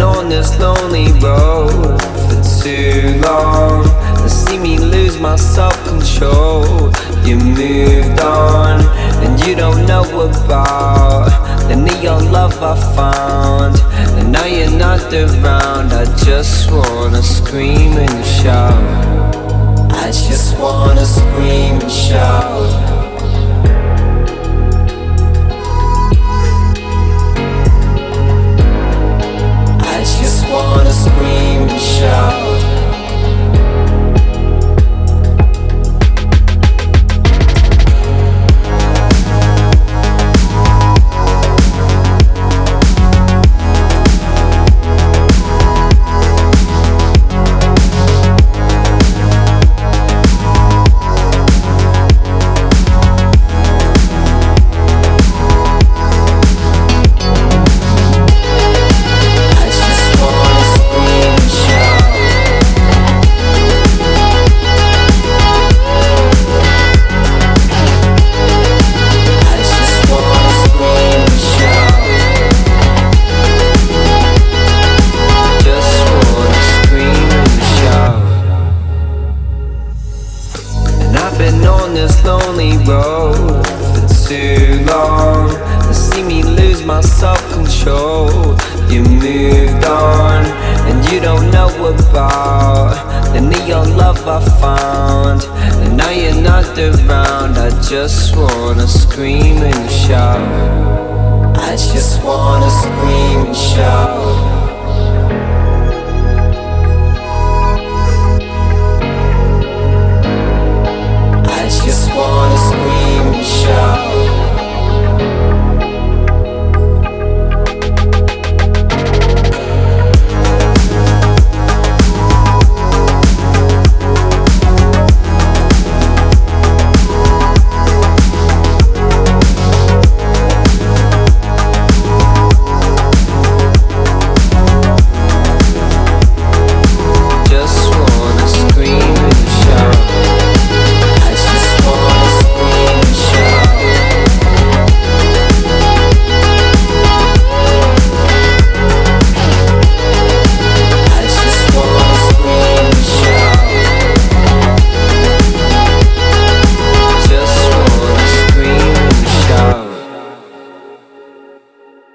on this lonely road for too long. And see me lose my self control. You moved on, and you don't know about the neon love I found. And now you're not around. I just wanna scream and shout. My self control. You moved on, and you don't know about the neon love I found. And now you're not around. I just wanna scream and shout. I just wanna